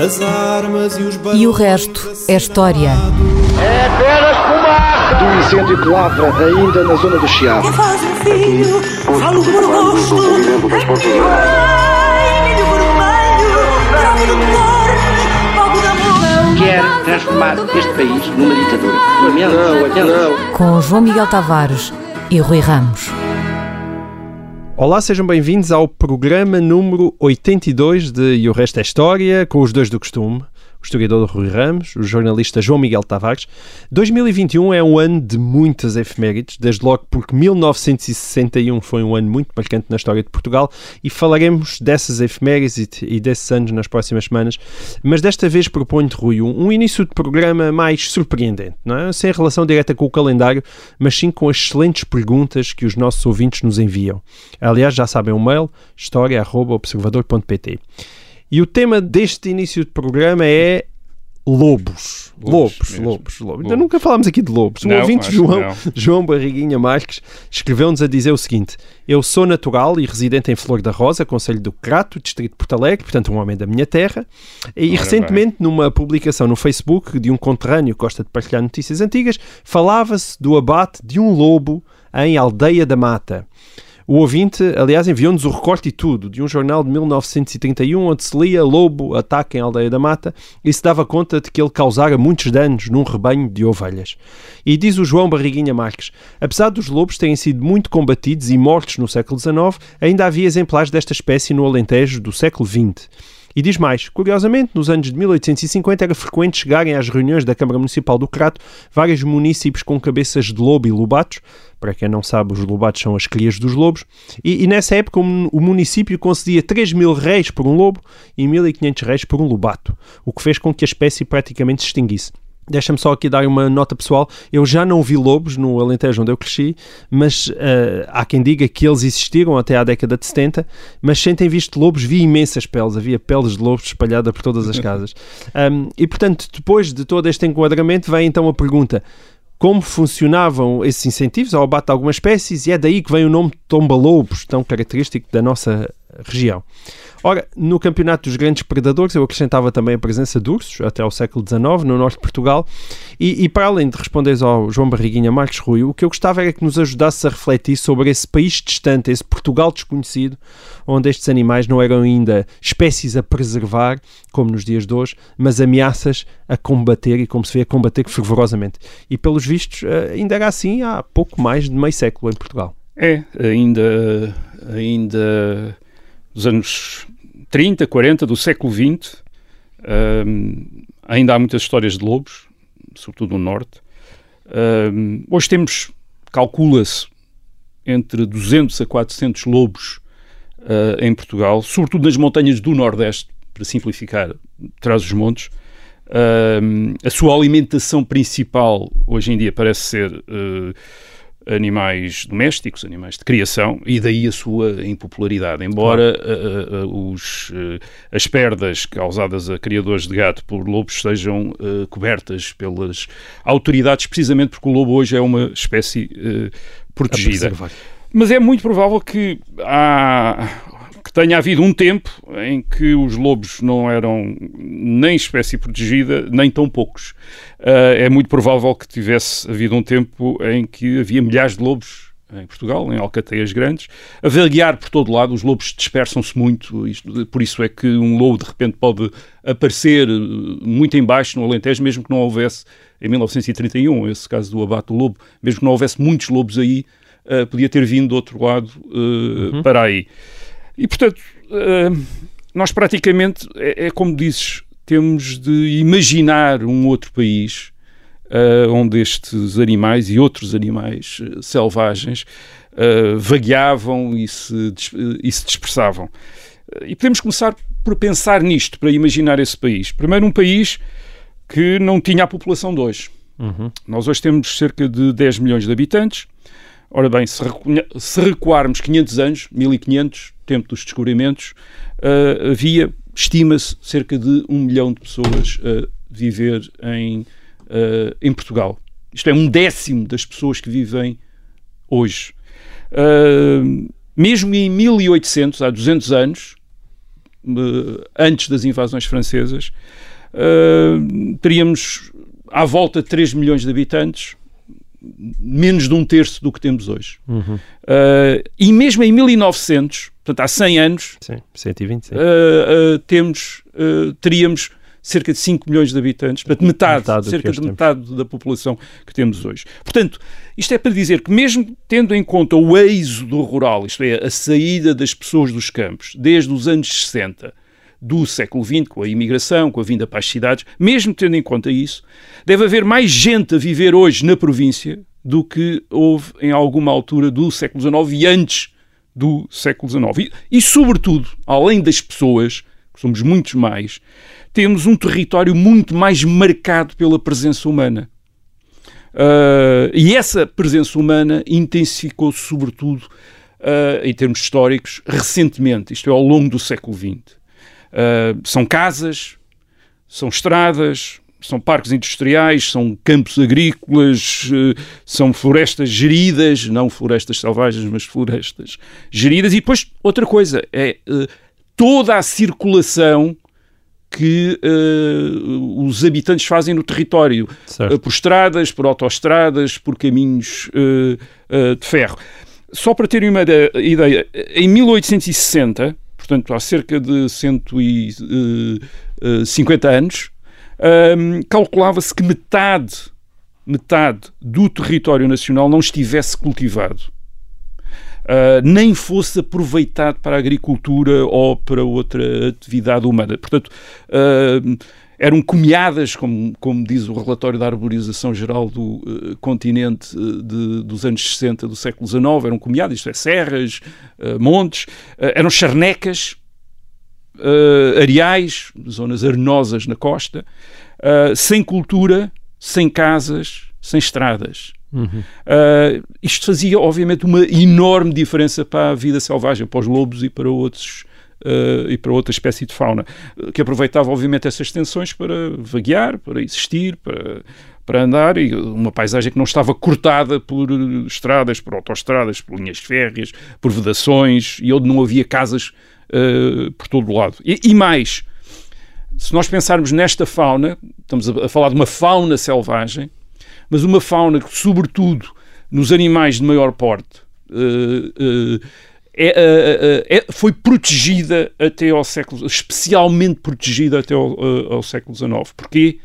As armas e os E o resto é história. É apenas fumaça! Do incêndio que lavra ainda na zona do Chiado. Que faz um filho, falo de amor. Quer transformar este país numa ditadura. Não, não. Com João Miguel Tavares e Rui Ramos. Olá, sejam bem-vindos ao programa número 82 de E o Resto é História, com os dois do costume, o historiador Rui Ramos, o jornalista João Miguel Tavares. 2021 é um ano de muitas efemérides, desde logo porque 1961 foi um ano muito marcante na história de Portugal e falaremos dessas efemérides e, e desses anos nas próximas semanas, mas desta vez proponho-te, Rui, um, um início de programa mais surpreendente, não é? sem relação direta com o calendário, mas sim com as excelentes perguntas que os nossos ouvintes nos enviam. Aliás, já sabem o mail história.observador.pt. E o tema deste início de programa é lobos. Lobos, Lobos, lobos, lobos. Ainda nunca falámos aqui de lobos. O Não, ouvinte acho que João, não. João Barriguinha Marques escreveu-nos a dizer o seguinte: Eu sou natural e residente em Flor da Rosa, Conselho do Crato, Distrito de Porto Alegre, portanto, um homem da minha terra. E Ora recentemente, numa publicação no Facebook de um conterrâneo que gosta de partilhar notícias antigas, falava-se do abate de um lobo em Aldeia da Mata. O ouvinte, aliás, enviou-nos o recorte e tudo de um jornal de 1931 onde se lia Lobo ataque em Aldeia da Mata e se dava conta de que ele causara muitos danos num rebanho de ovelhas. E diz o João Barriguinha Marques, apesar dos lobos terem sido muito combatidos e mortos no século XIX, ainda havia exemplares desta espécie no Alentejo do século XX. E diz mais, curiosamente, nos anos de 1850 era frequente chegarem às reuniões da Câmara Municipal do Crato vários municípios com cabeças de lobo e lobatos, para quem não sabe, os lobatos são as crias dos lobos, e, e nessa época o, mun- o município concedia 3 mil reis por um lobo e 1.500 reis por um lobato, o que fez com que a espécie praticamente se extinguisse. Deixa-me só aqui dar uma nota pessoal. Eu já não vi lobos no Alentejo onde eu cresci, mas eh, há quem diga que eles existiram até à década de 70, mas sem ter visto lobos, vi imensas peles. Havia peles de lobos espalhadas por todas as casas. Um, e, portanto, depois de todo este enquadramento, vem então a pergunta como funcionavam esses incentivos ao abate de algumas espécies e é daí que vem o nome tomba-lobos, tão característico da nossa região. Ora, no campeonato dos grandes predadores eu acrescentava também a presença de ursos, até ao século XIX, no norte de Portugal, e, e para além de responderes ao João Barriguinha Marques Rui, o que eu gostava era que nos ajudasses a refletir sobre esse país distante, esse Portugal desconhecido, onde estes animais não eram ainda espécies a preservar, como nos dias de hoje, mas ameaças a combater e, como se vê, a combater fervorosamente. E pelos vistos, eh, ainda era assim há pouco mais de meio século em Portugal. É, ainda, ainda dos anos 30, 40 do século XX, hum, ainda há muitas histórias de lobos, sobretudo no Norte. Hum, hoje temos, calcula-se, entre 200 a 400 lobos ah, em Portugal, sobretudo nas montanhas do Nordeste, para simplificar, traz os montes. Hum, a sua alimentação principal hoje em dia parece ser eh, animais domésticos, animais de criação, e daí a sua impopularidade. Embora eh, eh, os, eh, as perdas causadas a criadores de gato por lobos sejam cobertas pelas autoridades, precisamente porque o lobo hoje é uma espécie protegida. Mas é muito provável que há que tenha havido um tempo em que os lobos não eram nem espécie protegida, nem tão poucos. Ah, é muito provável que tivesse havido um tempo em que havia milhares de lobos em Portugal, em alcateias grandes, a vaguear por todo lado, os lobos dispersam-se muito, isto- por isso é que um lobo de repente pode aparecer eh, muito em baixo no Alentejo, mesmo que não houvesse, em 1931, esse caso do abate do lobo, mesmo que não houvesse muitos lobos aí, eh, podia ter vindo do outro lado eh, para aí. E, portanto, eh, nós praticamente, é, é como dizes, temos de imaginar um outro país eh, onde estes animais e outros animais eh, selvagens vagueavam e se, e se dispersavam. E podemos começar por pensar nisto, para imaginar esse país. Primeiro, um país que não tinha a população de hoje. Nós hoje temos cerca de 10 milhões de habitantes. Ora bem, se, se recuarmos 500 anos, 1500, tempo dos descobrimentos, ah, havia, estima-se, cerca de um milhão de pessoas a viver em, ah, em Portugal. Isto é um décimo das pessoas que vivem hoje. Ah, mesmo em 1800, há 200 anos, uh, antes das invasões francesas, uh, teríamos à volta de 3 milhões de habitantes, menos de um terço do que temos hoje. Uhum. Uh, e mesmo em 1900, portanto há 100 anos, Sim, 120, sim. uh, uh, temos, teríamos cerca de 5 milhões de habitantes, portanto metade, Metade cerca de temos. metade da população que temos hoje. Portanto, isto é para dizer que mesmo tendo em conta o êxodo rural, isto é, a saída das pessoas dos campos, desde os anos 60 do século XX, com a imigração, com a vinda para as cidades, mesmo tendo em conta isso, deve haver mais gente a viver hoje na província do que houve em alguma altura do século XIX e antes do século XIX. E, e, sobretudo, além das pessoas, que somos muitos mais, temos um território muito mais marcado pela presença humana. Uh, e essa presença humana intensificou-se, sobretudo, uh, em termos históricos, recentemente, isto é, ao longo do século XX. Uh, são casas, são estradas, são parques industriais, são campos agrícolas, uh, são florestas geridas, não florestas selvagens, mas florestas geridas. E depois, outra coisa, é uh, toda a circulação que os habitantes fazem no território, por estradas, por autoestradas, por caminhos de ferro. Só para terem uma ideia, em 1860 portanto há cerca de 150 anos, um, calculava-se que metade, metade do território nacional não estivesse cultivado. Uh, nem fosse aproveitado para a agricultura ou para outra atividade humana. Portanto, uh, eram comeadas, como, como diz o relatório da arborização geral do uh, continente uh, de, dos anos 60 do século XIX, eram comeadas, isto é, serras, uh, montes, eram charnecas, areais, zonas arenosas na costa, sem cultura, sem casas, sem estradas. Uhum. isto fazia, obviamente, uma enorme diferença para a vida selvagem, para os lobos e para outros Uh, e para outra espécie de fauna, que aproveitava obviamente essas tensões para vaguear, para existir, para, para andar, e uma paisagem que não estava cortada por estradas, por autoestradas, por linhas férreas, por vedações, e onde não havia casas uh, por todo o lado. E, e, mais, se nós pensarmos nesta fauna, estamos a, a falar de uma fauna selvagem, mas uma fauna que, sobretudo, nos animais de maior porte, uh, é, é, foi protegida até ao século, especialmente protegida até ao, ao século XIX. Porquê?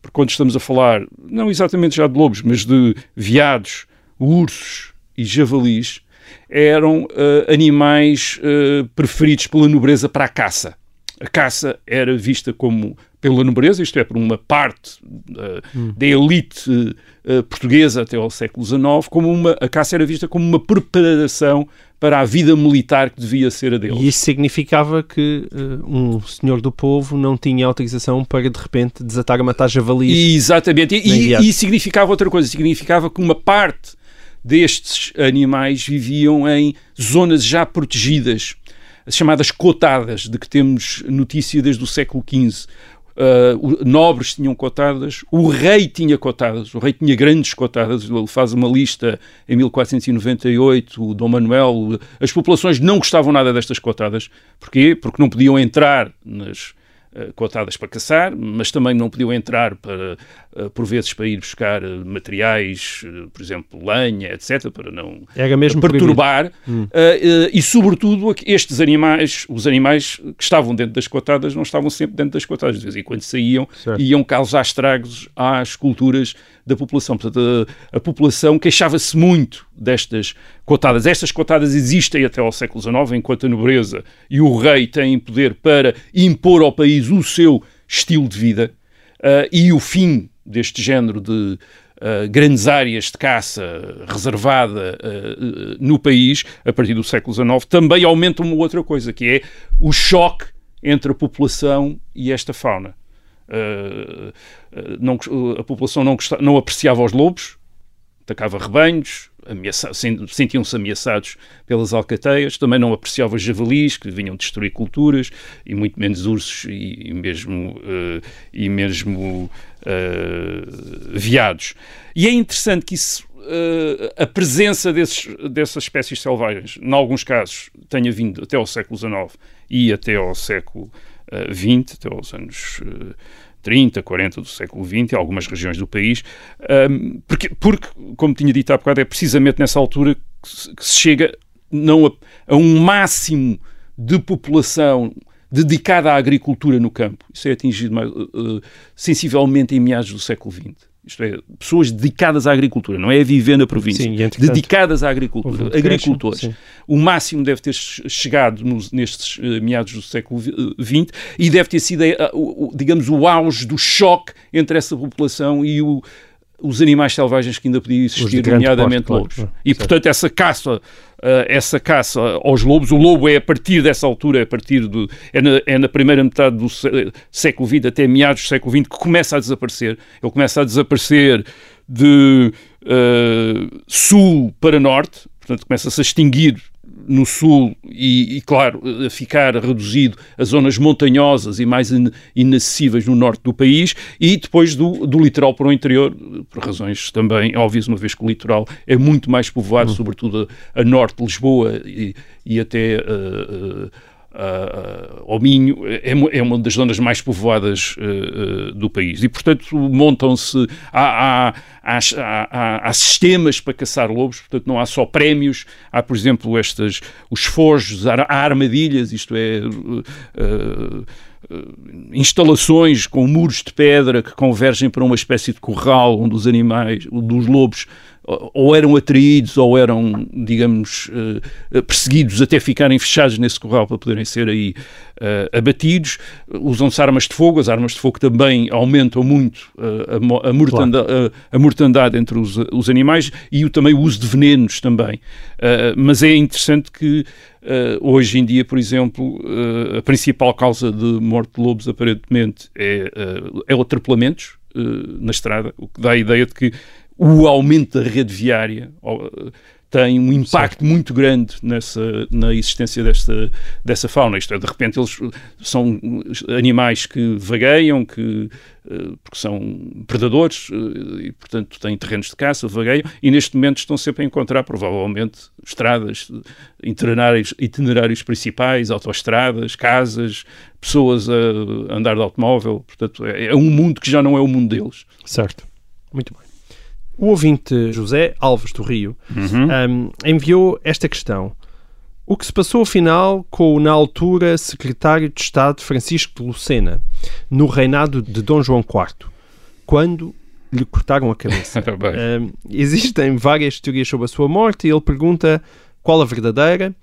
Porque quando estamos a falar, não exatamente já de lobos, mas de veados, ursos e javalis, eram uh, animais uh, preferidos pela nobreza para a caça. A caça era vista como, pela nobreza, isto é, por uma parte uh, hum. da elite uh, portuguesa até ao século XIX, como uma, a caça era vista como uma preparação para a vida militar que devia ser a deles. E isso significava que uh, um senhor do povo não tinha autorização para, de repente, desatar a matar javalis. Exatamente. E, e, e significava outra coisa, significava que uma parte destes animais viviam em zonas já protegidas, as chamadas cotadas, de que temos notícia desde o século XV. Uh, nobres tinham cotadas, o rei tinha cotadas, o rei tinha grandes cotadas, ele faz uma lista em 1498, o Dom Manuel, as populações não gostavam nada destas cotadas, porquê? Porque não podiam entrar nas uh, cotadas para caçar, mas também não podiam entrar para, por vezes, para ir buscar materiais, por exemplo, lenha, etc., para não perturbar, hum. e sobretudo estes animais, os animais que estavam dentro das cotadas não estavam sempre dentro das cotadas, de vez em quando saíam certo. e iam causar estragos às culturas da população. Portanto, a, a população queixava-se muito destas cotadas. Estas cotadas existem até ao século XIX, enquanto a nobreza e o rei têm poder para impor ao país o seu estilo de vida uh, e o fim deste género de Uh, grandes áreas de caça reservada uh, no país, a partir do século XIX, também aumenta uma outra coisa, que é o choque entre a população e esta fauna. não, a população não, gostava, não apreciava os lobos, atacava rebanhos, sentiam-se ameaçados pelas alcateias, também não apreciava javalis, que vinham destruir culturas, e muito menos ursos e, mesmo, e mesmo uh, veados. E é interessante que isso, uh, a presença desses, dessas espécies selvagens, em alguns casos, tenha vindo até ao século XIX, e até ao século XX, até aos anos 30, 40 do século XX, em algumas regiões do país, um, porque, porque, como tinha dito há bocado, é precisamente nessa altura que se, que se chega não a, a, um máximo de população dedicada à agricultura no campo. Isso é atingido mais, uh, sensivelmente em meados do século XX. Isto é, pessoas dedicadas à agricultura, não é a viver na província, Sim, dedicadas à agricultura, agricultores. o máximo deve ter chegado nos, nestes uh, meados do século XX e deve ter sido, uh, digamos, o auge do choque entre essa população e o, os animais selvagens que ainda podiam existir, nomeadamente lobos. Claro. E, certo. portanto, essa caça Uh, essa caça aos lobos. O lobo é a partir dessa altura, é a partir do. É na, é na primeira metade do século XX até meados do século XX que começa a desaparecer. Ele começa a desaparecer de uh, sul para norte, portanto, começa-se a extinguir no sul e, e, claro, ficar reduzido a zonas montanhosas e mais in, inacessíveis no norte do país e depois do, do litoral para o interior, por razões também óbvias, uma vez que o litoral é muito mais povoado, uhum. sobretudo a, a, norte de Lisboa e, e até uh, uh, uh, ao Minho, é, é, uma das zonas mais povoadas uh, do país. E, portanto, montam-se. Há, há, há, há, sistemas para caçar lobos, portanto, não há só prémios, há, por exemplo, estas, os forjos, há, armadilhas, isto é. Uh, instalações com muros de pedra que convergem para uma espécie de curral onde os animais, dos lobos ou eram atraídos ou eram, digamos, uh, perseguidos até ficarem fechados nesse corral para poderem ser aí uh, abatidos. Usam-se armas de fogo, as armas de fogo também aumentam muito uh, a, mortandade, claro. a, a, mortandade, entre os, os, animais e o, também o uso de venenos também. mas é interessante que hoje em dia, por exemplo, a principal causa de morte de lobos aparentemente é, é o atropelamentos na estrada, o que dá a ideia de que o aumento da rede viária tem um impacto muito grande nessa, na existência desta, dessa fauna. Isto é, de repente eles são animais que vagueiam, que, eh, porque são predadores eh, e, portanto, têm terrenos de caça, vagueiam, e neste momento estão sempre a encontrar, provavelmente, estradas, itinerários, itinerários principais, autoestradas, casas, pessoas a andar de automóvel. Portanto, é, é um mundo que já não é o mundo deles. Certo. Muito bem. O ouvinte José Alves do Rio uhum. um, enviou esta questão. O que se passou afinal com o, na altura, secretário de Estado Francisco de Lucena, no reinado de Dom João IV, quando lhe cortaram a cabeça? um, existem várias teorias sobre a sua morte e ele pergunta qual a verdadeira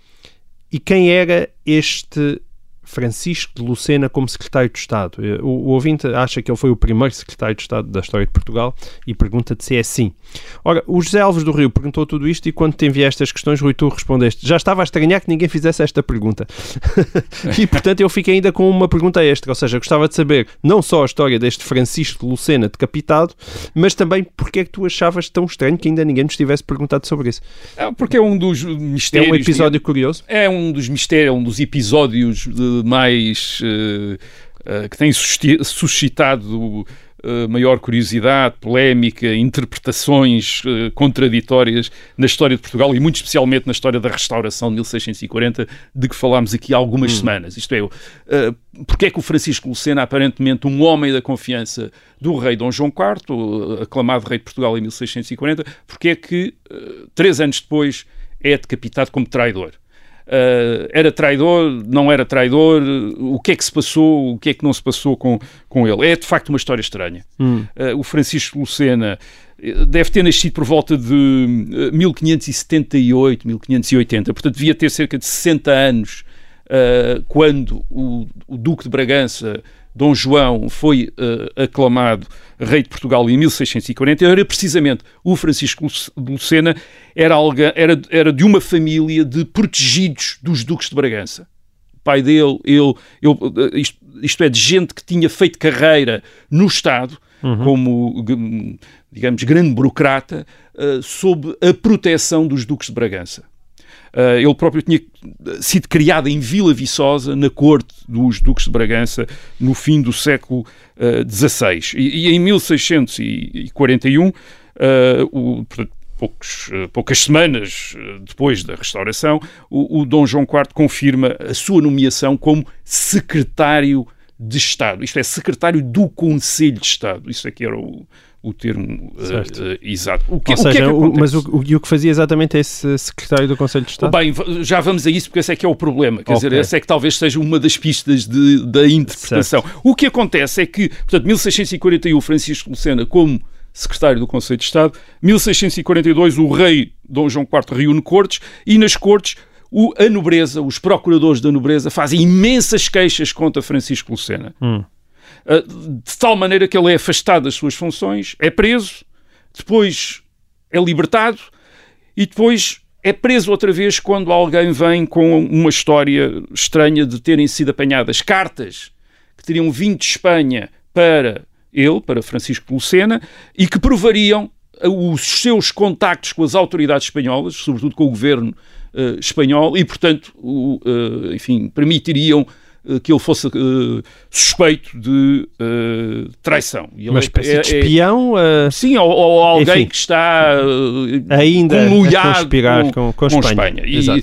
e quem era este Francisco de Lucena como secretário de Estado. Eh, o, o, ouvinte acha que ele foi o primeiro secretário de Estado da história de Portugal e pergunta-te se é assim. Ora, o José Alves do Rio perguntou tudo isto e quando te enviei estas questões, Rui, tu respondeste. Já estava a estranhar que ninguém fizesse esta pergunta. e, portanto, eu fiquei ainda com uma pergunta extra, ou seja, gostava de saber não só a história deste Francisco de Lucena decapitado, mas também porque é que tu achavas tão estranho que ainda ninguém nos tivesse perguntado sobre isso. É, porque é um dos mistérios... É um episódio curioso? É um dos mistérios, é um dos episódios de mais uh, uh, que tem suscitado Uh, maior curiosidade, polémica, interpretações contraditórias na história de Portugal e muito especialmente na história da restauração de 1640, de que falámos aqui há algumas hum. semanas. Isto é, uh, porque é que o Francisco Lucena, aparentemente um homem da confiança do rei Dom João IV, aclamado rei de Portugal em 1640, porque é que, três anos depois, é decapitado como traidor? Uh, era traidor, não era traidor, o que é que se passou, o que é que não se passou com, com ele. É de facto uma história estranha. Hum. Uh, o Francisco Lucena eh, deve ter nascido por volta de 1578, 1580, portanto devia ter cerca de 60 anos uh, quando o, o Duque de Bragança Dom João foi aclamado rei de Portugal em 1640, era precisamente o Francisco de Lucena, era, alguém, era, era de uma família de protegidos dos duques de Bragança. O pai dele, ele, ele eh, isto, isto, é, de gente que tinha feito carreira no Estado, uhum. como, digamos, grande burocrata, uh, sob a proteção dos duques de Bragança. Uh, ele próprio tinha sido criado em Vila Viçosa, na corte dos Duques de Bragança, no fim do século XVI. Uh, e, e, em 1641, uh, o, poucos, uh, poucas semanas uh, depois da restauração, o, o Dom João IV confirma a sua nomeação como secretário de Estado, isto é, secretário do Conselho de Estado. Isso aqui era o, o termo uh, uh, exato. O que, Ou seja, o que é que o, mas o, o, o, que fazia exatamente esse secretário do Conselho de Estado? Bem, já vamos a isso porque esse é que é o problema. Quer okay. dizer, essa é que talvez seja uma das pistas de, da interpretação. Certo. O que acontece é que, portanto, 1641, Francisco Lucena, como secretário do Conselho de Estado, 1642, o rei Dom João IV reúne cortes e nas cortes o, a nobreza, os procuradores da nobreza, fazem imensas queixas contra Francisco Lucena. Hum. Uh, de tal maneira que ele é afastado das suas funções, é preso, depois é libertado e depois é preso outra vez quando alguém vem com uma história estranha de terem sido apanhadas cartas que teriam vindo de Espanha para ele, para Francisco Lucena, e que provariam os seus contactos com as autoridades espanholas, sobretudo com o governo uh, espanhol, e, portanto, o, uh, enfim, permitiriam uh, que ele fosse suspeito de traição. E Uma espécie é, de é espião? É, sim, ou, ou alguém enfim, que está ainda a conspirar com, com, com, com Espanha. E, isso é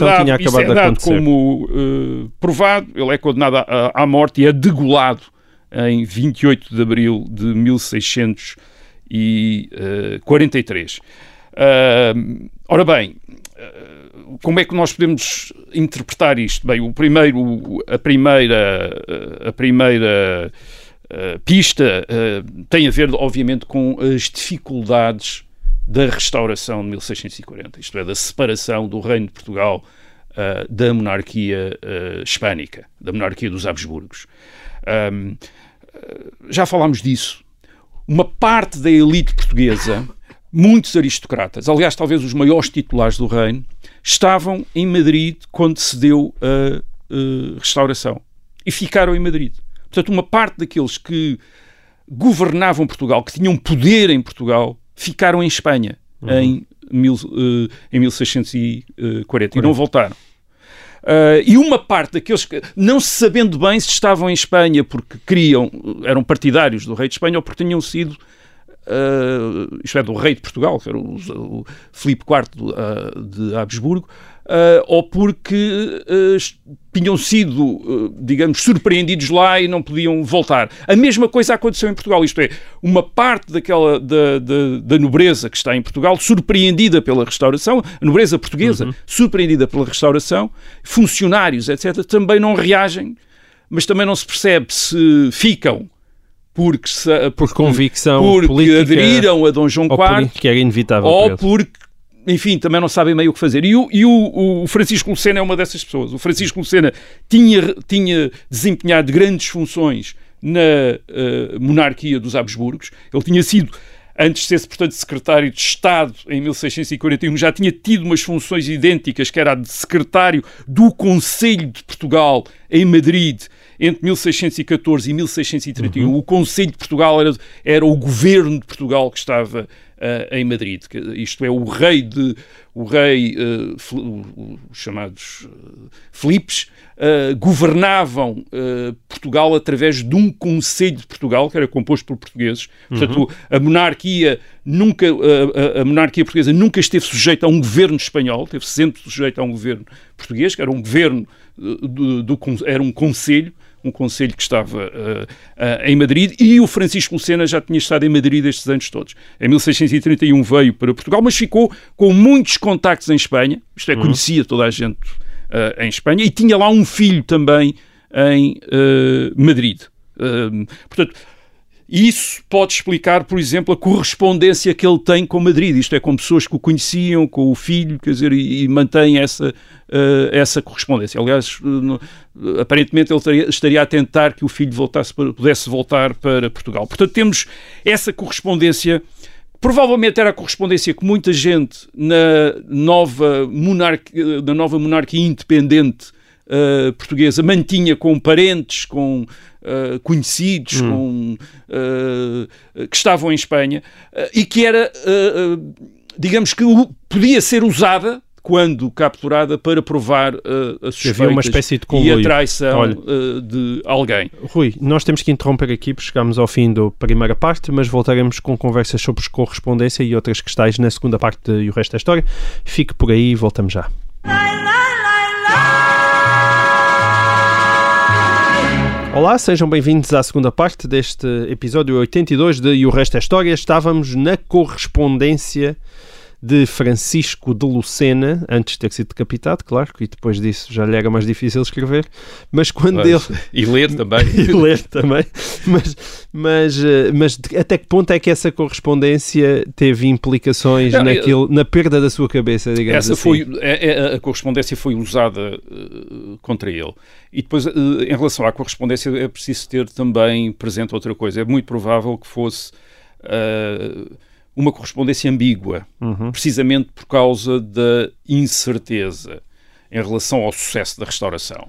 dado, isso é dado como provado, ele é condenado à, à morte e é degolado em 28 de abril de 1643. Uh, ora bem, uh, como é que nós podemos interpretar isto? Bem, o primeiro, a primeira, a primeira pista tem a ver, obviamente, com as dificuldades da restauração de 1640, isto é, da separação do Reino de Portugal da monarquia hispânica, da monarquia dos Habsburgos. Um, já falámos disso. Uma parte da elite portuguesa muitos aristocratas, aliás, talvez os maiores titulares do reino, estavam em Madrid quando se deu a, restauração e ficaram em Madrid. Portanto, uma parte daqueles que governavam Portugal, que tinham poder em Portugal, ficaram em Espanha uhum. em, mil, uh, em 1640 e não voltaram. Uh, e uma parte daqueles que, não sabendo bem se estavam em Espanha porque queriam, eram partidários do rei de Espanha ou porque tinham sido uh, isto é, do rei de Portugal, que era o, o Filipe IV de, uh, de Habsburgo, uh, ou porque uh, tinham sido, uh, digamos, surpreendidos lá e não podiam voltar. A mesma coisa aconteceu em Portugal, isto é, uma parte daquela da, da, da nobreza que está em Portugal, surpreendida pela restauração, a nobreza portuguesa, uhum. surpreendida pela restauração, funcionários, etc., também não reagem, mas também não se percebe se ficam porque, se, por convicção porque política, aderiram a Dom João IV que era inevitável ou porque enfim, também não sabem meio o que fazer. E o, e o, o Francisco Lucena é uma dessas pessoas. O Francisco Lucena tinha, tinha desempenhado grandes funções na uh, monarquia dos Habsburgos. Ele tinha sido, antes de ser, portanto, secretário de Estado em 1641, já tinha tido umas funções idênticas, que era a de secretário do Conselho de Portugal em Madrid entre 1614 e 1631, uhum. o Conselho de Portugal era, era o governo de Portugal que estava em Madrid. Isto é, o rei de o rei, uh, os chamados uh, Filipes, uh, governavam Portugal através de um Conselho de Portugal, que era composto por portugueses. Uhum. Portanto, a monarquia nunca, a, a, monarquia portuguesa nunca esteve sujeita a um governo espanhol, esteve sempre sujeita a um governo português, que era um governo, do, do era um conselho, um conselho que estava uh, em Madrid, e o Francisco Lucena já tinha estado em Madrid estes anos todos. Em 1631 veio para Portugal, mas ficou com muitos contactos em Espanha, isto é, uhum. conhecia toda a gente uh, em Espanha, e tinha lá um filho também em Madrid. portanto, isso pode explicar, por exemplo, a correspondência que ele tem com Madrid. Isto é, com pessoas que o conheciam, com o filho, quer dizer, e, e mantém essa, uh, essa correspondência. Aliás, uh, aparentemente ele estaria, estaria, a tentar que o filho voltasse para, pudesse voltar para Portugal. Portanto, temos essa correspondência. Provavelmente era a correspondência que muita gente na nova monarquia, na nova monarquia independente uh, portuguesa mantinha com parentes, com uh, conhecidos, hum. com, uh, que estavam em Espanha e que era, digamos que podia ser usada quando capturada, para provar uh, Que havia uma espécie de e a traição Olha. uh, de alguém. Rui, nós temos que interromper aqui porque chegamos ao fim da primeira parte, mas voltaremos com conversas sobre correspondência e outras questões na segunda parte E o Resto da História. Fique por aí e voltamos já. Olá, sejam bem-vindos à segunda parte deste episódio 82 de E o Resto da História. Estávamos na correspondência de Francisco de Lucena, antes de ter sido decapitado, claro, e depois disso já lhe era mais difícil escrever, mas quando ele... E ler também. e ler também, mas, mas, eh, mas até que ponto é que essa correspondência teve implicações Não, naquilo, na perda da sua cabeça, digamos Essa assim? foi, é- é- a correspondência foi usada eh, contra ele. E depois, eh, em relação à correspondência, é preciso ter também presente outra coisa. É muito provável que fosse eh, uma correspondência ambígua, Uhum. precisamente por causa da incerteza em relação ao sucesso da restauração.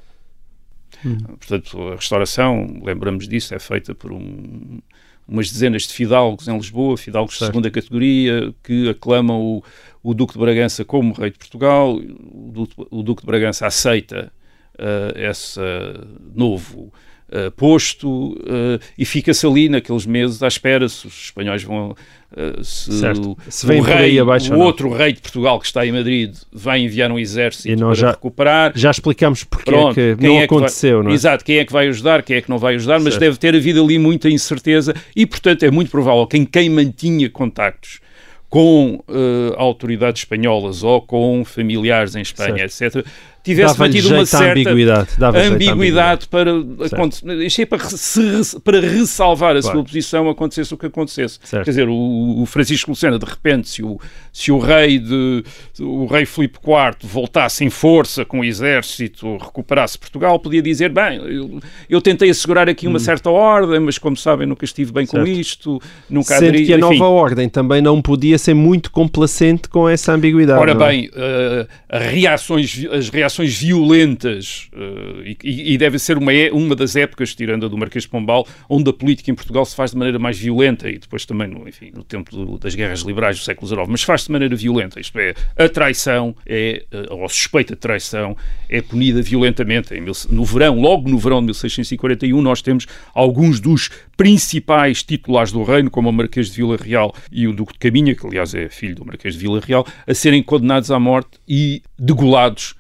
Hum. Portanto, a restauração, lembramos disso, é feita por um- umas dezenas de fidalgos em Lisboa, fidalgos de Certo. segunda categoria, que aclamam o, o Duque de Bragança como rei de Portugal. O Duque, o Duque de Bragança aceita eh, esse novo eh, posto eh, e fica-se ali naqueles meses à espera se os espanhóis vão eh, se, Certo. Se o vem aí rei, abaixo o outro rei de Portugal que está em Madrid vai enviar um exército E para já- recuperar Já explicamos porque Pronto, é não é que vai- aconteceu, não é? Exato, quem é que vai ajudar, quem é que não vai ajudar, mas Certo. deve ter havido ali muita incerteza e, portanto, é muito provável que em quem mantinha contactos com eh, autoridades espanholas ou com familiares em Espanha, etc., tivesse mantido uma certa ambiguidade. ambiguidade para, isto é para, se- para ressalvar a Claro. sua posição acontecesse o que acontecesse. Certo. Quer dizer, o, o Francisco Lucena, de repente, se o, se o rei de o rei Filipe IV voltasse em força com o exército, recuperasse Portugal, podia dizer, bem, eu, eu tentei assegurar aqui uma certa ordem, mas como sabem, nunca estive bem com Hum. Certo. isto, nunca Sendo aderi, que a enfim. nova ordem também não podia ser muito complacente com essa ambiguidade. Ora é? bem, eh, as reações, violentas, eh, e, e deve ser uma, é- uma das épocas, tirando a do Marquês de Pombal, onde a política em Portugal se faz de maneira mais violenta, e depois também, no, enfim, no tempo do- das guerras liberais do século XIX, mas faz de maneira violenta, isto é, a traição, é, eh, ou a suspeita de traição, é punida violentamente. Em no verão, logo no verão de 1641, nós temos alguns dos principais titulares do reino, como o Marquês de Vila Real e o Duque de Caminha, que aliás é filho do Marquês de Vila Real, a serem condenados à morte e degolados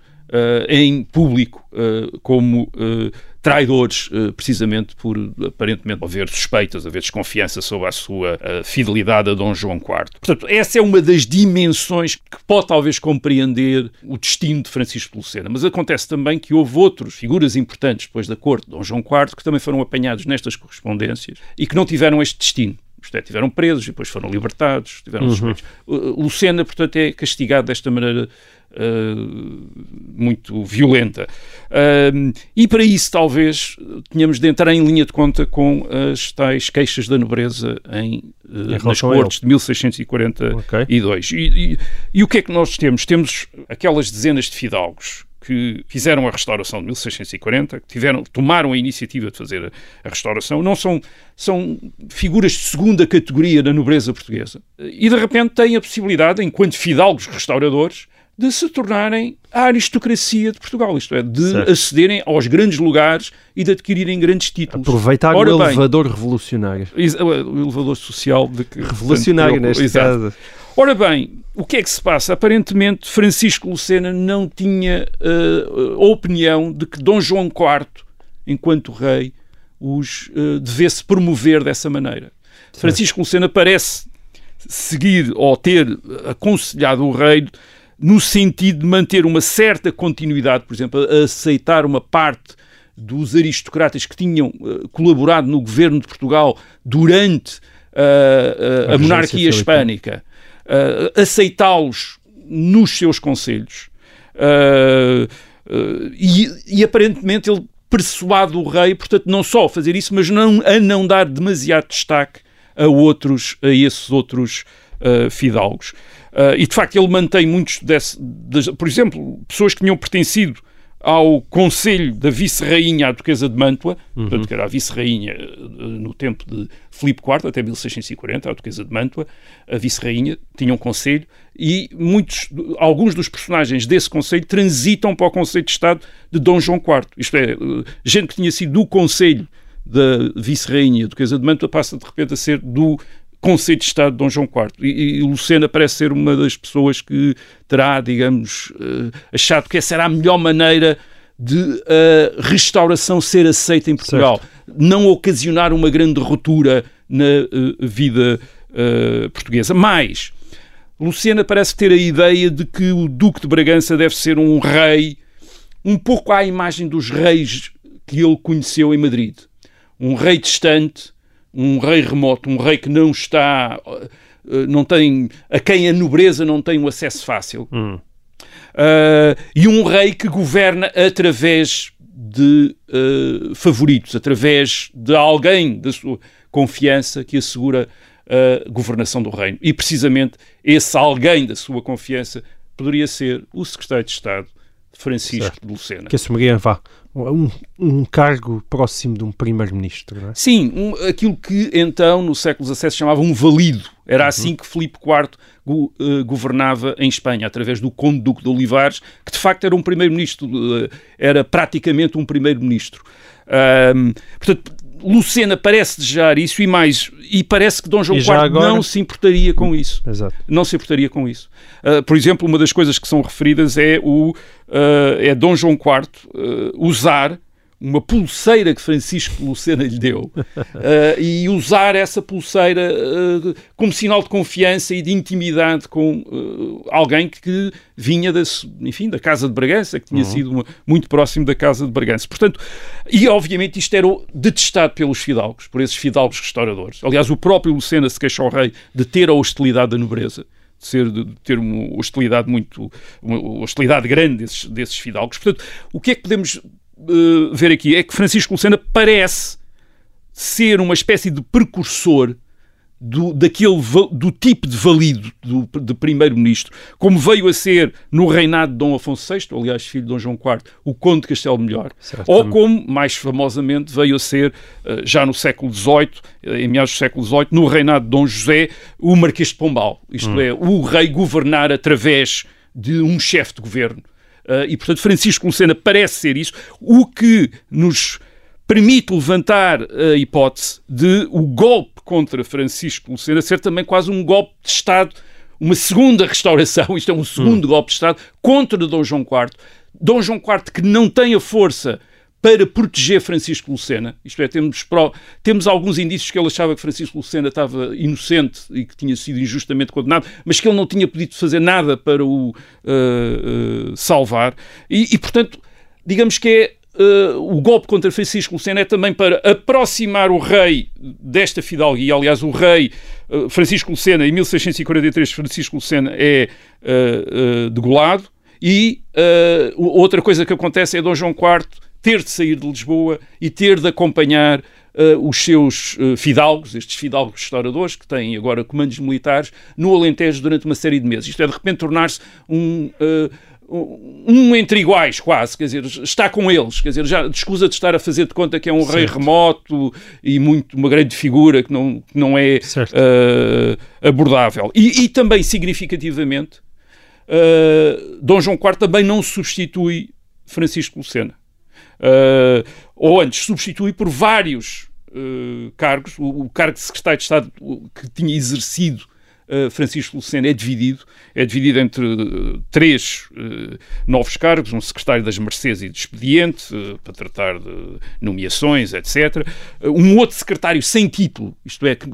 em público eh, como eh, traidores, eh, precisamente por aparentemente haver suspeitas, haver desconfiança sobre a sua eh, fidelidade a Dom João IV. Portanto, essa é uma das dimensões que pode talvez compreender o destino de Francisco de Lucena. Mas acontece também que houve outros figuras importantes depois da corte de Dom João IV que também foram apanhados nestas correspondências e que não tiveram este destino. Isto é, tiveram presos e depois foram libertados, tiveram suspeitos. Uh, Lucena, portanto, é castigado desta maneira uh, muito violenta. Um, e para isso, talvez, tenhamos de entrar em linha de conta com as tais queixas da nobreza em, uh, nas relação a cortes de 1642. Ok. E, e- e o que é que nós temos? Temos aquelas dezenas de fidalgos que fizeram a restauração de 1640, que tiveram, tomaram a iniciativa de fazer a, a restauração, não são, são figuras de segunda categoria da nobreza portuguesa. E de repente têm a possibilidade, enquanto fidalgos restauradores, de se tornarem a aristocracia de Portugal, isto é, de Certo. acederem aos grandes lugares e de adquirirem grandes títulos. Aproveitar Ora o bem, elevador revolucionário. O elevador social de que Revolucionário neste caso. Ora bem, o que é que se passa? Aparentemente, Francisco Lucena não tinha eh, a opinião de que Dom João IV, enquanto rei, os eh, devesse promover dessa maneira. Francisco Lucena parece seguir ou ter aconselhado o rei no sentido de manter uma certa continuidade, por exemplo, a aceitar uma parte dos aristocratas que tinham eh, colaborado no governo de Portugal durante eh, eh, a, regência monarquia hispânica, eh, aceitá-los nos seus conselhos. Eh, eh, e, e aparentemente ele persuade o rei, portanto, não só fazer isso, mas não, a não dar demasiado destaque a outros, a esses outros eh, fidalgos. E de facto ele mantém muitos desse, por exemplo, pessoas que tinham pertencido ao Conselho da Vice-Rainha, a Duquesa de Mantua, portanto, que era a Vice-Rainha eh, no tempo de Filipe IV, até 1640, a Duquesa de Mantua, a Vice-Rainha, tinha um Conselho, e muitos, alguns dos personagens desse Conselho transitam para o Conselho de Estado de Dom João IV. Isto é, eh, gente que tinha sido do Conselho da Vice-Rainha, a Duquesa de Mantua, passa de repente a ser do Conselho de Estado de Dom João IV. E, e Lucena parece ser uma das pessoas que terá, digamos, eh, achado que essa era a melhor maneira de a restauração ser aceita em Portugal. Não ocasionar uma grande ruptura na eh, vida eh, portuguesa. Mas Lucena parece ter a ideia de que o Duque de Bragança deve ser um rei um pouco à imagem dos reis que ele conheceu em Madrid. Um rei distante, um rei remoto, um rei que não está, eh, não tem, a quem a nobreza não tem um acesso fácil. Uh, e um rei que governa através de uh, favoritos, através de alguém da sua confiança que assegura a governação do reino. E precisamente esse alguém da sua confiança poderia ser o secretário de Estado Francisco Certo. de Lucena. Que assumiria, vá, um, um cargo próximo de um primeiro-ministro, não é? Sim, um- aquilo que então no século XVII se chamava um valido. Era assim que Filipe IV go- eh, governava em Espanha, através do Conde Duque de Olivares, que de facto era um primeiro-ministro, eh, era praticamente um primeiro-ministro. Portanto, Lucena parece desejar isso e mais, e parece que Dom João IV agora? não se importaria com isso Exato. não se importaria com isso. Uh, por exemplo, uma das coisas que são referidas é o uh, é Dom João IV uh, usar uma pulseira que Francisco Lucena lhe deu uh, e usar essa pulseira uh, como sinal de confiança e de intimidade com uh, alguém que vinha da, su- enfim, da Casa de Bragança, que tinha sido uma- muito próximo da Casa de Bragança. Portanto, e obviamente isto era detestado pelos fidalgos, por esses fidalgos restauradores. Aliás, o próprio Lucena se queixa ao rei de ter a hostilidade da nobreza de, ser, de ter uma hostilidade muito uma hostilidade grande desses, desses fidalgos. Portanto, o que é que podemos eh, ver aqui é que Francisco Lucena parece ser uma espécie de precursor do, daquele, do tipo de valido do, de primeiro-ministro, como veio a ser no reinado de Dom Afonso VI, aliás, filho de Dom João IV, o Conde de Castelo Melhor, Certo. ou como, mais famosamente, veio a ser, eh, já no século XVIII, eh, em meados do século XVIII, no reinado de Dom José, o Marquês de Pombal, isto é, o rei governar através de um chefe de governo. Eh, e, portanto, Francisco Lucena parece ser isso, o que nos permite levantar a hipótese de o golpe contra Francisco Lucena ser também quase um golpe de Estado, uma segunda restauração, isto é um segundo golpe de Estado contra Dom João IV. Dom João IV que não tem a força para proteger Francisco Lucena, isto é, temos, temos alguns indícios que ele achava que Francisco Lucena estava inocente e que tinha sido injustamente condenado, mas que ele não tinha podido fazer nada para o eh, eh, salvar. E, e, portanto, digamos que é eh, o golpe contra Francisco Lucena é também para aproximar o rei desta fidalguia. Aliás, o rei eh, Francisco Lucena, em 1643, Francisco Lucena é eh, eh, degolado. E o- outra coisa que acontece é Dom João IV ter de sair de Lisboa e ter de acompanhar eh, os seus eh, fidalgos, estes fidalgos restauradores, que têm agora comandos militares, no Alentejo durante uma série de meses. Isto é, de repente, tornar-se um, eh, um entre iguais, quase, quer dizer, está com eles, quer dizer, já escusa de estar a fazer de conta que é um rei remoto e muito uma grande figura que não, que não é Certo. eh, abordável. E, e também, significativamente, eh, Dom João IV também não substitui Francisco Lucena. Eh, ou antes, substitui por vários eh, cargos. O, o cargo de secretário de Estado que tinha exercido eh, Francisco Lucena é dividido. É dividido entre eh, três eh, novos cargos: um secretário das Mercês e de Expediente, para tratar de nomeações, etc. Um outro secretário sem título, isto é, que,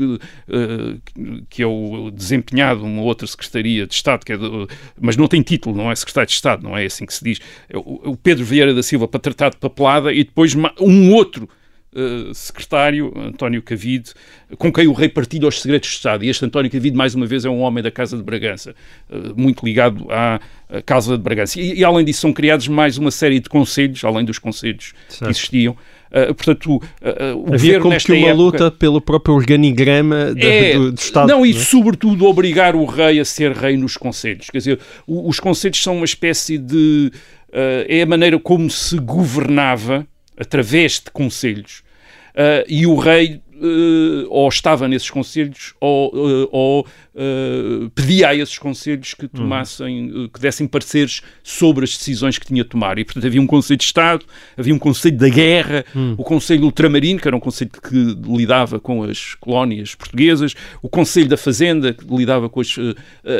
que é o desempenhado uma outra secretaria de Estado, que é do- mas não tem título, não é secretário de Estado, não é assim que se diz. É o, o Pedro Vieira da Silva para tratar de papelada e depois um outro eh, secretário, António Cavide, com quem o rei partilha os segredos de Estado. E este António Cavide, mais uma vez, é um homem da Casa de Bragança, eh, muito ligado à, Casa de Bragança. E, e, além disso, são criados mais uma série de conselhos, além dos conselhos Certo. que existiam. Eh, portanto, eh, o governo como nesta que uma época- luta pelo próprio organigrama de- é, do, do Estado. Não, e é? sobretudo obrigar o rei a ser rei nos conselhos. Quer dizer, o- os conselhos são uma espécie de uh, é a maneira como se governava através de conselhos. Uh, e o rei uh, ou estava nesses conselhos ou, uh, ou uh, pedia a esses conselhos que tomassem, que dessem pareceres sobre as decisões que tinha de tomar. E, portanto, havia um conselho de Estado, havia um conselho da guerra, o conselho ultramarino, que era um conselho que lidava com as colónias portuguesas, o conselho da fazenda, que lidava com as...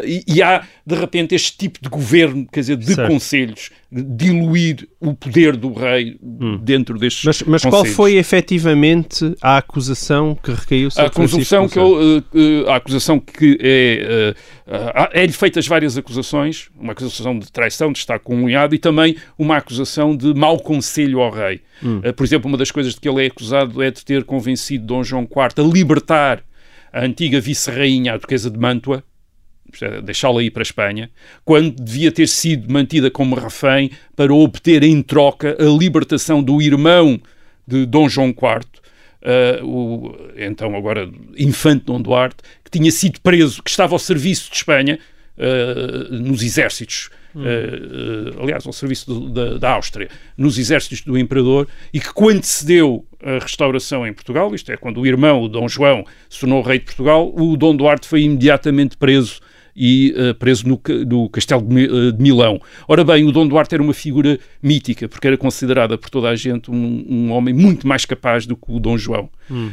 E, e, há, de repente, este tipo de governo, quer dizer, de Certo. conselhos, diluir o poder do rei dentro destes Mas, mas qual conselhos. foi efetivamente a acusação que recaiu A sobre acusação Francisco que ele, eh, eh, a acusação que é eh, é-lhe feitas várias acusações, uma acusação de traição, de estar com um unhado e também uma acusação de mau conselho ao rei. Eh, por exemplo, uma das coisas de que ele é acusado é de ter convencido Dom João IV a libertar a antiga vice-rainha, a duquesa de Mantua, é, deixá-la ir para a Espanha, quando devia ter sido mantida como refém para obter em troca a libertação do irmão de Dom João IV, eh, o, então agora infante Dom Duarte, que tinha sido preso, que estava ao serviço de Espanha, eh, nos exércitos, eh, aliás, ao serviço do- da, da Áustria, nos exércitos do imperador, e que quando se deu a restauração em Portugal, isto é, quando o irmão, o Dom João, se tornou rei de Portugal, o Dom Duarte foi imediatamente preso e eh, preso no, no Castelo de, eh, de Milão. Ora bem, o Dom Duarte era uma figura mítica, porque era considerada por toda a gente um, um homem muito mais capaz do que o Dom João.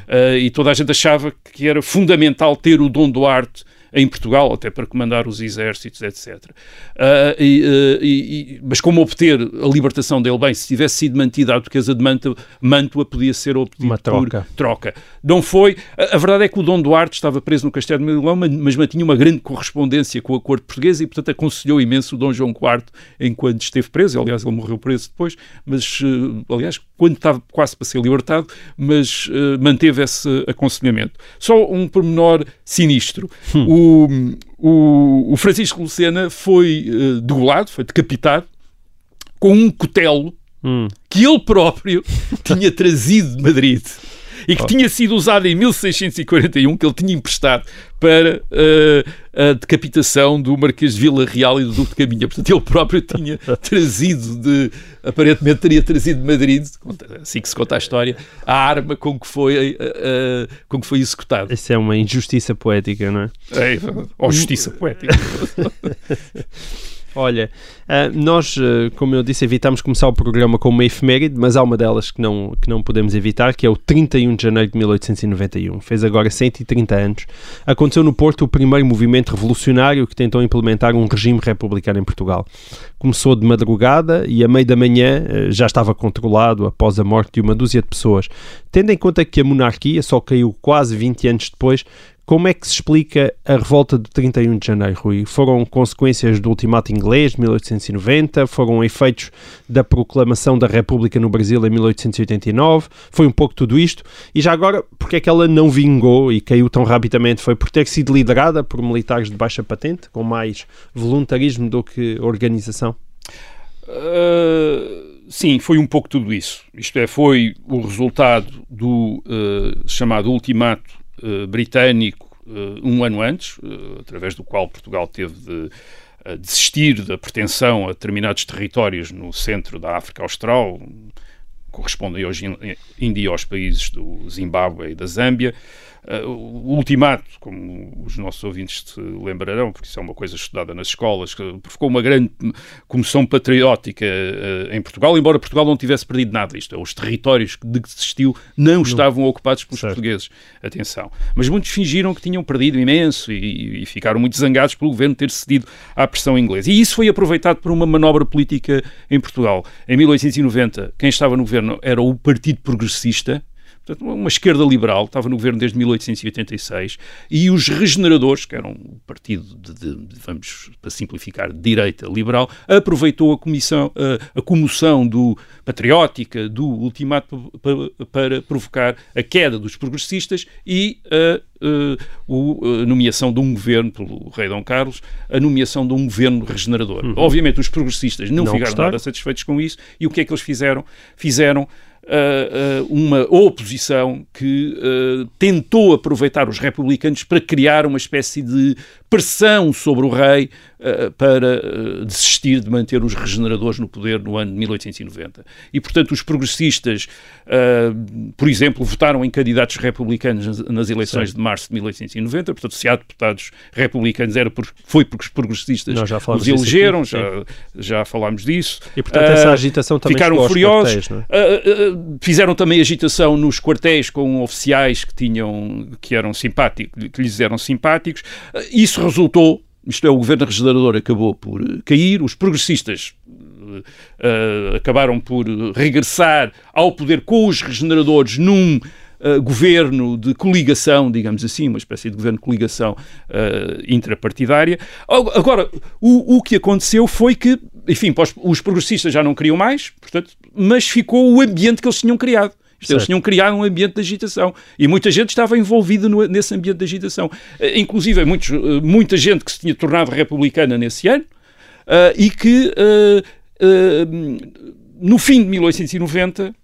Eh, e toda a gente achava que era fundamental ter o Dom Duarte em Portugal, até para comandar os exércitos, etc. Ah, e, eh, e- e- mas como obter a libertação dele? Bem, se tivesse sido mantida a duquesa de Mantua, Mantua podia ser obtido Uma troca. por troca. Não foi. A, a verdade é que o Dom Duarte estava preso no Castelo de Milão, mas, mantinha uma grande correspondência com a corte portuguesa e, portanto, aconselhou imenso o Dom João IV enquanto esteve preso. Aliás, ele morreu preso depois, mas, eh, aliás, quando estava quase para ser libertado, mas eh, manteve esse aconselhamento. Só um pormenor sinistro. O, o, o Francisco Lucena foi eh, degolado, foi decapitado, com um cutelo Hum. que ele próprio tinha trazido de Madrid e que tinha sido usado em 1641, que ele tinha emprestado para eh, a decapitação do Marquês de Vila Real e do Duque de Caminha. Portanto, ele próprio tinha trazido de, aparentemente teria trazido de Madrid, assim que se conta a história, a arma com que foi, eh, eh, com que foi executado. Isso é uma injustiça poética, não é? É, ou justiça poética. Olha, ah, nós, ah, como eu disse, evitamos começar o programa com uma efeméride, mas há uma delas que não, que não podemos evitar, que é o 31 de janeiro de 1891. Fez agora 130 anos. Aconteceu no Porto o primeiro movimento revolucionário que tentou implementar um regime republicano em Portugal. Começou de madrugada e a meio da manhã ah, já estava controlado após a morte de uma dúzia de pessoas. Tendo em conta que a monarquia só caiu quase 20 anos depois, como é que se explica a revolta de 31 de janeiro, Rui? Foram consequências do ultimato inglês de 1890? Foram efeitos da proclamação da República no Brasil em 1889? Foi um pouco tudo isto? E já agora, porque é que ela não vingou e caiu tão rapidamente? Foi por ter sido liderada por militares de baixa patente, com mais voluntarismo do que organização? Uh, sim, foi um pouco tudo isso. Isto é, foi o resultado do uh, chamado ultimato uh, britânico uh, um ano antes, uh, através do qual Portugal teve de desistir da pretensão a determinados territórios no centro da África Austral, correspondem hoje em dia aos países do Zimbábue e da Zâmbia. Uh, o ultimato, como os nossos ouvintes se lembrarão, porque isso é uma coisa estudada nas escolas, que provocou uma grande comoção patriótica uh, em Portugal, embora Portugal não tivesse perdido nada. Isto é, os territórios de que desistiu não estavam ocupados pelos Certo. portugueses. Atenção. Mas muitos fingiram que tinham perdido imenso e, e ficaram muito zangados pelo governo ter cedido à pressão inglesa. E isso foi aproveitado por uma manobra política em Portugal. Em 1890, quem estava no governo era o Partido Progressista, portanto, uma esquerda liberal, estava no governo desde 1886, e os regeneradores, que eram um partido de, de- vamos para simplificar, de direita liberal, aproveitou a, comissão, a, a comoção do patriótica do ultimato pa- pa- para provocar a queda dos progressistas e a, o- a nomeação de um governo pelo rei Dom Carlos, a nomeação de um governo regenerador. Obviamente os progressistas não, Não ficaram gostaram. nada satisfeitos com isso e o que é que eles fizeram? Fizeram ah, uma oposição que ah, tentou aproveitar os republicanos para criar uma espécie de pressão sobre o rei uh, para uh, desistir de manter os regeneradores no poder no ano de 1890. E, portanto, os progressistas, uh, por exemplo, votaram em candidatos republicanos nas, nas eleições Sim. de março de 1890. Portanto, se há deputados republicanos, era por, foi porque os progressistas os elegeram, já, já falámos disso. E, portanto, essa agitação também ficaram furiosos. Quartéis, é? fizeram também agitação nos quartéis com oficiais que tinham que eram simpáticos, que lhes eram simpáticos. Isso resultou isto é, o governo regenerador acabou por eh, cair, os progressistas uh, acabaram por regressar ao poder com os regeneradores num uh, governo de coligação, digamos assim, uma espécie de governo de coligação uh, intrapartidária. Agora, o, o que aconteceu foi que, enfim, os progressistas já não queriam mais, portanto, mas ficou o ambiente que eles tinham criado. Eles tinham criado um ambiente de agitação e muita gente estava envolvida no, nesse ambiente de agitação. Uh, inclusive, muitos, uh, muita gente que se tinha tornado republicana nesse ano uh, e que no fim de 1890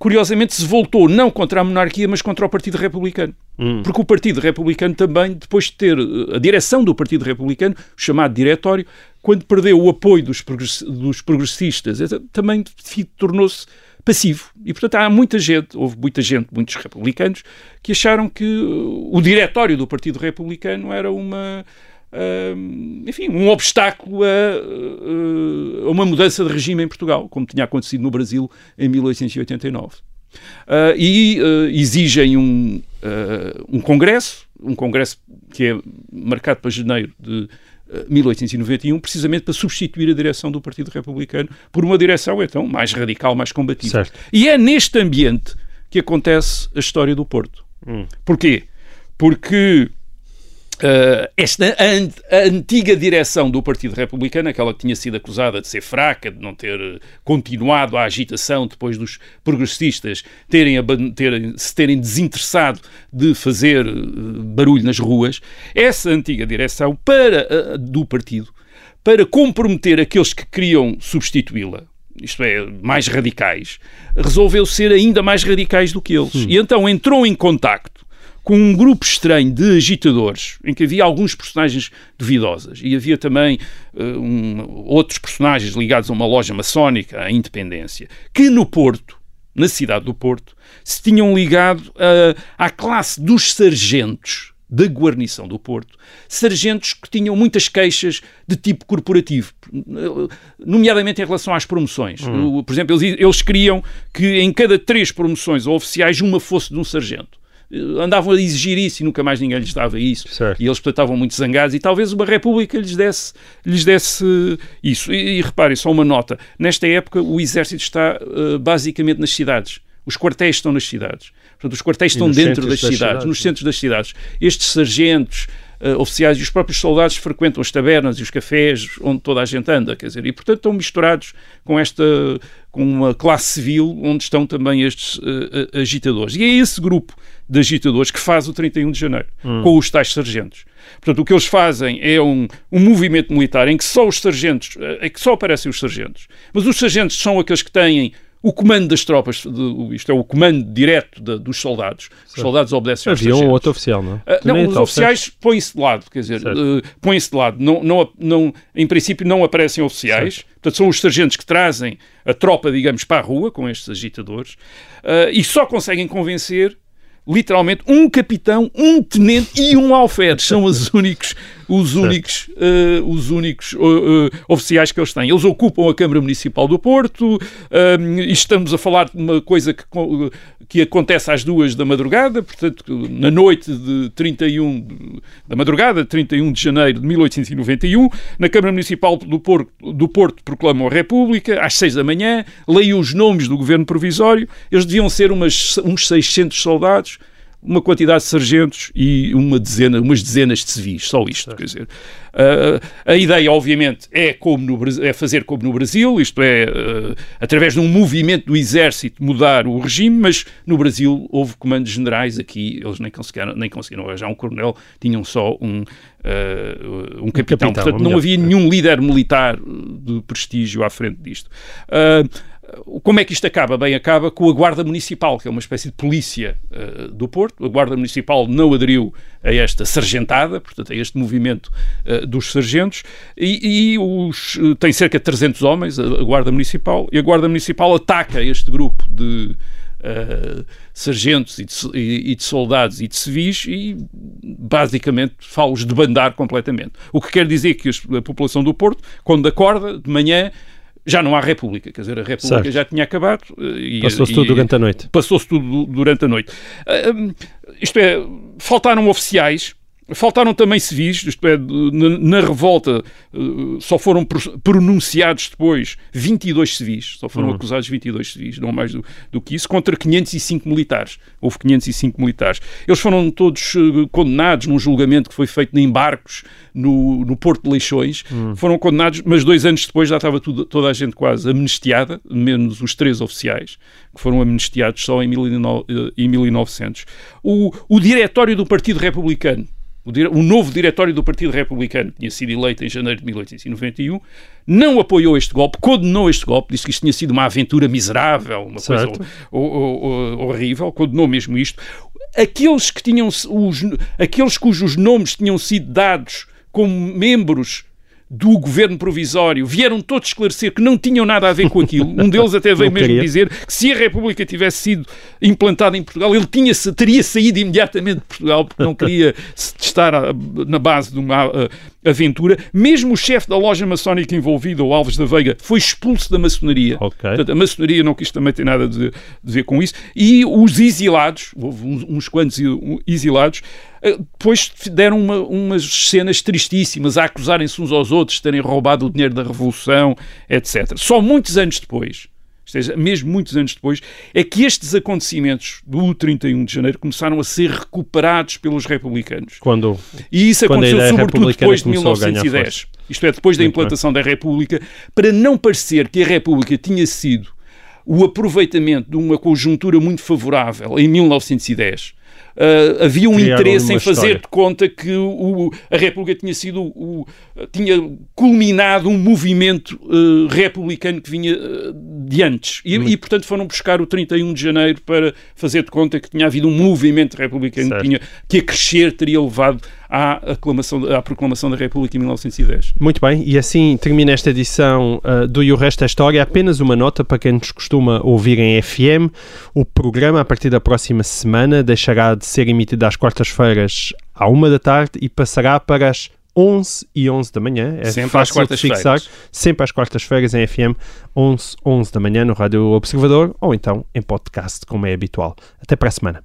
curiosamente se voltou não contra a monarquia, mas contra o Partido Republicano. Hum. Porque o Partido Republicano também, depois de ter a direção do Partido Republicano, o chamado diretório, quando perdeu o apoio dos, progressistas, também tornou-se passivo. E, portanto, há muita gente, houve muita gente, muitos republicanos, que acharam que o diretório do Partido Republicano era uma. Uh, enfim, um obstáculo a, uh, a, uma mudança de regime em Portugal, como tinha acontecido no Brasil em 1889. Uh, e uh, exigem um, uh, um congresso, um congresso que é marcado para janeiro de 1891, precisamente para substituir a direção do Partido Republicano por uma direção, então, mais radical, mais combativa. Certo. E é neste ambiente que acontece a história do Porto. Hum. Porquê? Porque esta a, a, antiga direção do Partido Republicano, aquela que tinha sido acusada de ser fraca, de não ter eh, continuado a agitação depois dos progressistas terem, terem, se terem desinteressado de fazer uh, barulho nas ruas, essa antiga direção para, do partido, para comprometer aqueles que queriam substituí-la, isto é, mais radicais, resolveu ser ainda mais radicais do que eles. Hum. E então entrou em contacto com um grupo estranho de agitadores, em que havia alguns personagens duvidosas e havia também uh, um, outros personagens ligados a uma loja maçónica, à Independência, que no Porto, na cidade do Porto, se tinham ligado uh, à classe dos sargentos da guarnição do Porto, sargentos que tinham muitas queixas de tipo corporativo, nomeadamente em relação às promoções. Hum. Por exemplo, eles, eles queriam que em cada três promoções oficiais uma fosse de um sargento andavam a exigir isso e nunca mais ninguém lhes dava isso. Certo. E eles, portanto, estavam muito zangados e talvez uma república lhes desse, lhes desse isso. E, e reparem, só uma nota. Nesta época, o exército está uh, basicamente nas cidades. Os quartéis estão nas cidades. Portanto, os quartéis estão dentro das, das cidades, cidades, nos centros das cidades. Estes sargentos, uh, oficiais e os próprios soldados frequentam as tabernas e os cafés onde toda a gente anda, quer dizer, e portanto estão misturados com esta com uma classe civil onde estão também estes uh, agitadores. E é esse grupo de agitadores que faz o 31 de janeiro, hum. com os tais sargentos. Portanto, o que eles fazem é um, um movimento militar em que só os sargentos, é que só aparecem os sargentos. Mas os sargentos são aqueles que têm o comando das tropas, de, isto é, o comando direto de, dos soldados. Os soldados obedecem aos Havia um outro oficial, não é? Uh, não, os oficiais põem-se de lado, quer dizer, uh, põem-se de lado. Não, não, não, em princípio não aparecem oficiais, certo. portanto são os sargentos que trazem a tropa, digamos, para a rua com estes agitadores uh, e só conseguem convencer literalmente um capitão, um tenente e um alferes. São os únicos, os únicos, uh, os únicos uh, uh, oficiais que eles têm. Eles ocupam a Câmara Municipal do Porto e estamos a falar de uma coisa que, que acontece às duas da madrugada, portanto, na noite de 31 da madrugada, 31 de janeiro de 1891, na Câmara Municipal do Porto, do Porto proclamam a República, às seis da manhã, leiam os nomes do governo provisório, eles deviam ser umas, uns 600 soldados, uma quantidade de sargentos e uma dezena, umas dezenas de civis, só isto, quer dizer. Uh, a ideia, obviamente, é, como no, é fazer como no Brasil, isto é, uh, através de um movimento do exército mudar o regime, mas no Brasil houve comandos generais, aqui eles nem conseguiram, nem conseguiram arranjar um coronel, tinham só um, uh, um capitão. capitão Portanto, não havia nenhum líder militar de prestígio à frente disto. Como é que isto acaba? Bem, acaba com a Guarda Municipal, que é uma espécie de polícia uh, do Porto. A Guarda Municipal não aderiu a esta sargentada, portanto, a este movimento uh, dos sargentos, e, e os, uh, tem cerca de 300 homens, a, a, Guarda Municipal, e a Guarda Municipal ataca este grupo de sargentos e de, e, e de, soldados e de civis e, basicamente, fala-os de bandar completamente. O que quer dizer que a população do Porto, quando acorda de manhã, já não há República, quer dizer, a República certo. já tinha acabado. Eh, passou-se tudo durante a noite. Passou-se tudo durante a noite. Uh, isto é, faltaram oficiais Faltaram também civis, isto é, na, revolta eh, só foram pronunciados depois 22 civis, só foram uhum. acusados 22 civis, não mais do, do, que isso, contra 505 militares. Houve 505 militares. Eles foram todos eh, condenados num julgamento que foi feito em barcos no, no Porto de Leixões. Uhum. Foram condenados, mas dois anos depois já estava tudo, toda a gente quase amnistiada, menos os três oficiais, que foram amnistiados só em, 1900. Eh, o, o diretório do Partido Republicano o, novo diretório do Partido Republicano, que tinha sido eleito em janeiro de 1891, não apoiou este golpe, condenou este golpe, disse que isto tinha sido uma aventura miserável, uma certo. coisa horrível, condenou mesmo isto. Aqueles que tinham os, aqueles cujos nomes tinham sido dados como membros do governo provisório vieram todos esclarecer que não tinham nada a ver com aquilo. Um deles até veio mesmo queria. dizer que se a República tivesse sido implantada em Portugal, ele tinha, teria saído imediatamente de Portugal porque não queria estar na base de uma aventura. Mesmo o chefe da loja maçónica envolvida, o Alves da Veiga, foi expulso da maçonaria. Okay. Portanto, a maçonaria não quis também ter nada de, de ver com isso. E os exilados, houve uns, uns quantos exilados, eh, depois deram uma, umas cenas tristíssimas a acusarem-se uns aos outros de terem roubado o dinheiro da Revolução, etc. Só muitos anos depois, seja, mesmo muitos anos depois, é que estes acontecimentos do 31 de janeiro começaram a ser recuperados pelos republicanos. Quando, e isso aconteceu sobretudo depois de 1910. Isto é, depois da implantação da República, para não parecer que a República tinha sido o aproveitamento de uma conjuntura muito favorável em 1910 uh, havia um interesse em fazer história. de conta que o, a República tinha sido o, tinha culminado um movimento uh, republicano que vinha uh, de antes. E, e, portanto, foram buscar o 31 de janeiro para fazer de conta que tinha havido um movimento republicano que, tinha, que a crescer teria levado à, aclamação, à proclamação da República em 1910. Muito bem, e assim termina esta edição uh, do E o Resto da História. Apenas uma nota para quem nos costuma ouvir em FM. O programa, a partir da próxima semana, deixará de ser emitido às quartas-feiras à uma da tarde e passará para as 11 e 11 da manhã. É sempre às quartas-feiras. Sempre às quartas-feiras em FM, 11, 11 da manhã no Rádio Observador ou então em podcast, como é habitual. Até para a semana.